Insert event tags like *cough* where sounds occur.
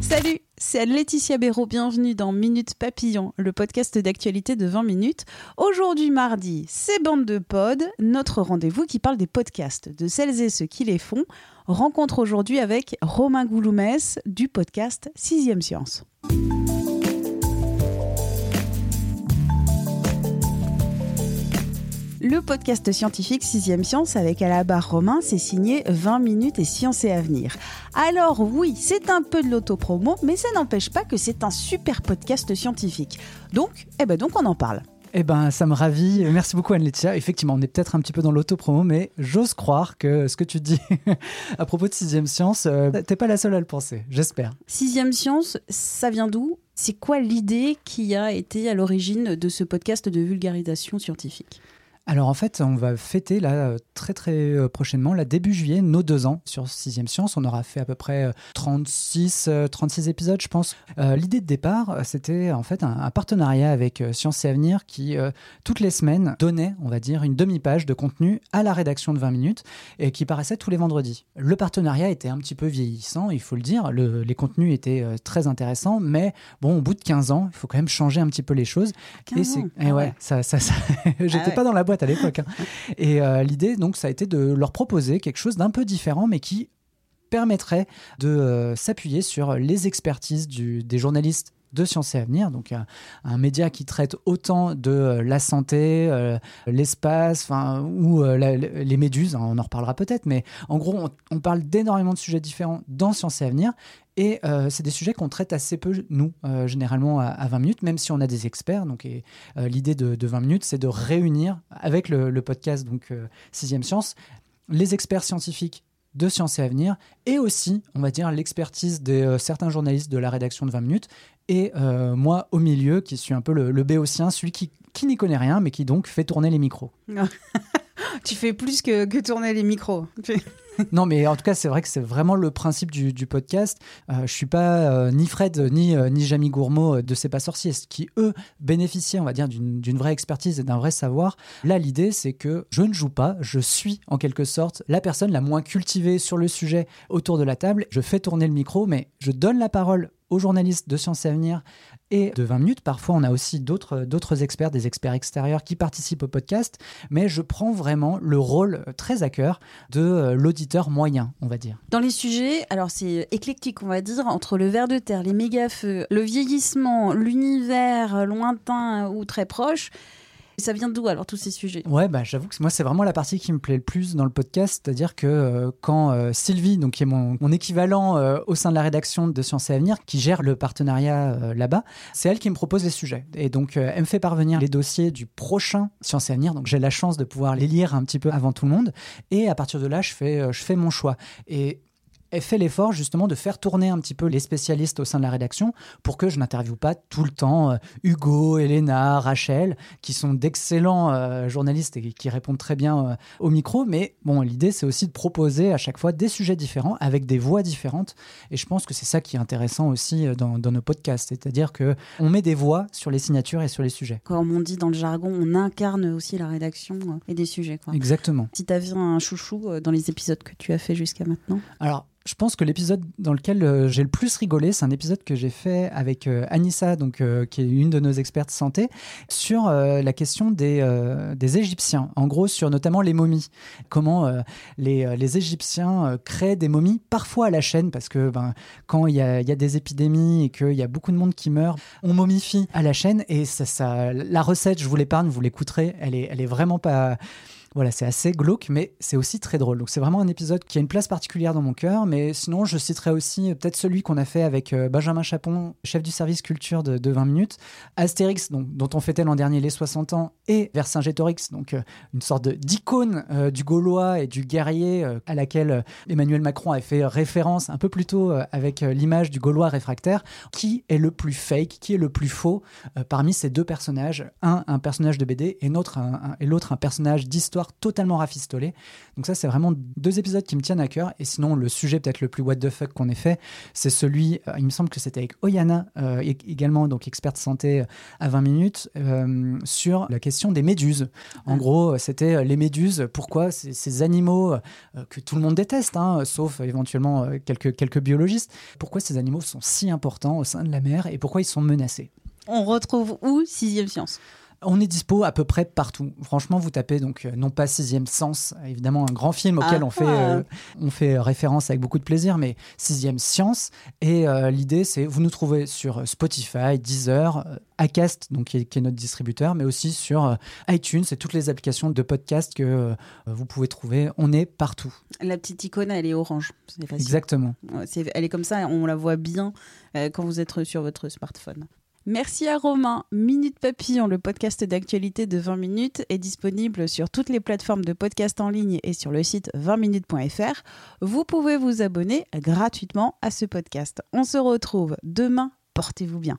Salut, c'est Laetitia Béraud. Bienvenue dans Minute Papillon, le podcast d'actualité de 20 minutes. Aujourd'hui, mardi, c'est Bande de Pod, notre rendez-vous qui parle des podcasts, de celles et ceux qui les font. Rencontre aujourd'hui avec Romain Gouloumès du podcast Sixième Science. Le podcast scientifique 6 Science avec à la barre Romain, c'est signé 20 minutes et science et avenir. Alors oui, c'est un peu de l'autopromo, mais ça n'empêche pas que c'est un super podcast scientifique. Donc, eh ben donc on en parle. Eh ben, ça me ravit. Merci beaucoup, Anne-Laetitia. Effectivement, on est peut-être un petit peu dans l'autopromo, mais j'ose croire que ce que tu dis *laughs* à propos de Sixième Science, euh, t'es pas la seule à le penser, j'espère. Sixième Science, ça vient d'où? C'est quoi l'idée qui a été à l'origine de ce podcast de vulgarisation scientifique? Alors en fait, on va fêter là euh, très très euh, prochainement, là début juillet, nos deux ans sur Sixième Science. On aura fait à peu près 36, euh, 36 épisodes, je pense. L'idée de départ, c'était en fait un, partenariat avec Science et Avenir qui, toutes les semaines, donnait, on va dire, une demi-page de contenu à la rédaction de 20 minutes et qui paraissait tous les vendredis. Le partenariat était un petit peu vieillissant, il faut le dire. les contenus étaient très intéressants, mais bon, au bout de 15 ans, il faut quand même changer un petit peu les choses. 15 et c'est, ans. et Ah ouais, ouais. ça, ça, ça- *laughs* j'étais Ah ouais. pas dans la boîte à l'époque. hein. *laughs* Et euh, l'idée, donc, ça a été de leur proposer quelque chose d'un peu différent, mais qui permettrait de euh, s'appuyer sur les expertises du- des journalistes de Sciences et Avenir, donc un, média qui traite autant de euh, la santé, euh, l'espace, ou euh, les méduses, hein, on en reparlera peut-être, mais en gros, on, parle d'énormément de sujets différents dans Sciences et Avenir, et c'est des sujets qu'on traite assez peu, nous, généralement à, à 20 minutes, même si on a des experts. Donc, l'idée de, de 20 minutes, c'est de réunir avec le, podcast, donc euh, Sixième Science, les experts scientifiques de Sciences et Avenir, et aussi, on va dire, l'expertise de certains journalistes de la rédaction de 20 minutes, et euh, moi au milieu, qui suis un peu le, le béotien, celui qui, qui n'y connaît rien, mais qui donc fait tourner les micros. *laughs* Tu fais plus que, que tourner les micros. *laughs* Non, mais en tout cas, c'est vrai que c'est vraiment le principe du, du podcast. Euh, je suis pas euh, ni Fred ni, euh, ni Jamie Gourmaud de C'est pas sorcier, qui eux bénéficiaient, on va dire, d'une vraie expertise et d'un vrai savoir. Là, l'idée, c'est que je ne joue pas, je suis en quelque sorte la personne la moins cultivée sur le sujet autour de la table. Je fais tourner le micro, mais je donne la parole aux journalistes de Sciences et Avenir et de 20 minutes. Parfois, on a aussi d'autres experts, des experts extérieurs qui participent au podcast, mais je prends vraiment le rôle très à cœur de euh, l'auditeur moyen, on va dire. Dans les sujets, alors c'est éclectique, on va dire, entre le ver de terre, les méga-feux, le vieillissement, l'univers lointain ou très proche. Ça vient d'où alors tous ces sujets? Ouais, bah, j'avoue que moi, c'est vraiment la partie qui me plaît le plus dans le podcast. C'est-à-dire que euh, quand euh, Sylvie, donc, qui est mon, équivalent euh, au sein de la rédaction de Sciences et Avenir, qui gère le partenariat là-bas, c'est elle qui me propose les sujets. Et donc, elle me fait parvenir les dossiers du prochain Sciences et Avenir. Donc, j'ai la chance de pouvoir les lire un petit peu avant tout le monde. Et à partir de là, je fais, je fais mon choix. Et fait l'effort justement de faire tourner un petit peu les spécialistes au sein de la rédaction pour que je n'interviewe pas tout le temps euh, Hugo, Elena, Rachel, qui sont d'excellents euh, journalistes et qui répondent très bien euh, au micro. Mais bon, l'idée, c'est aussi de proposer à chaque fois des sujets différents avec des voix différentes. Et je pense que c'est ça qui est intéressant aussi dans, dans nos podcasts. C'est-à-dire que on met des voix sur les signatures et sur les sujets. Comme on dit dans le jargon, on incarne aussi la rédaction et des sujets. Quoi. Exactement. Si tu avais un chouchou dans les épisodes que tu as fait jusqu'à maintenant Alors, je pense que l'épisode dans lequel euh, j'ai le plus rigolé, c'est un épisode que j'ai fait avec euh, Anissa, donc, euh, qui est une de nos expertes santé, sur la question des, Égyptiens, en gros sur notamment les momies. Comment les, Égyptiens créent des momies, parfois à la chaîne, parce que ben, quand il y a, des épidémies et qu'il y a beaucoup de monde qui meurt, on momifie à la chaîne, et ça, la recette, je vous l'épargne, vous l'écouterez, elle est, elle est vraiment pas... Voilà, c'est assez glauque, mais c'est aussi très drôle. Donc c'est vraiment un épisode qui a une place particulière dans mon cœur. Mais sinon, je citerai aussi euh, peut-être celui qu'on a fait avec euh, Benjamin Chapon, chef du service culture de, de 20 minutes, Astérix, dont on fêtait l'an dernier les 60 ans, et Vercingétorix, donc euh, une sorte d'icône du Gaulois et du guerrier à laquelle Emmanuel Macron a fait référence un peu plus tôt avec l'image du Gaulois réfractaire. Qui est le plus fake, qui est le plus faux parmi ces deux personnages? Un, un personnage de BD et l'autre un personnage d'histoire l'histoire totalement rafistolée. Donc ça, c'est vraiment deux épisodes qui me tiennent à cœur. Et sinon, le sujet peut-être le plus what the fuck qu'on ait fait, c'est celui, euh, il me semble que c'était avec Oyana, euh, également donc experte santé à 20 minutes, euh, sur la question des méduses. En gros, c'était les méduses, pourquoi ces, ces animaux euh, que tout le monde déteste, hein, sauf éventuellement euh, quelques, quelques biologistes, pourquoi ces animaux sont si importants au sein de la mer et pourquoi ils sont menacés? On retrouve où Sixième Science? On est dispo à peu près partout. Franchement, vous tapez donc euh, non pas Sixième Sens, évidemment un grand film auquel Ah. on, fait, euh, on fait référence avec beaucoup de plaisir, mais Sixième Science. Et euh, l'idée, c'est vous nous trouvez sur Spotify, Deezer, Acast, donc qui est, qui est notre distributeur, mais aussi sur iTunes et toutes les applications de podcast que euh, vous pouvez trouver. On est partout. La petite icône, elle est orange. Exactement. Elle est comme ça, on la voit bien quand vous êtes sur votre smartphone. Merci à Romain. Minute Papillon, le podcast d'actualité de 20 minutes, est disponible sur toutes les plateformes de podcast en ligne et sur le site 20minutes.fr. Vous pouvez vous abonner gratuitement à ce podcast. On se retrouve demain. Portez-vous bien.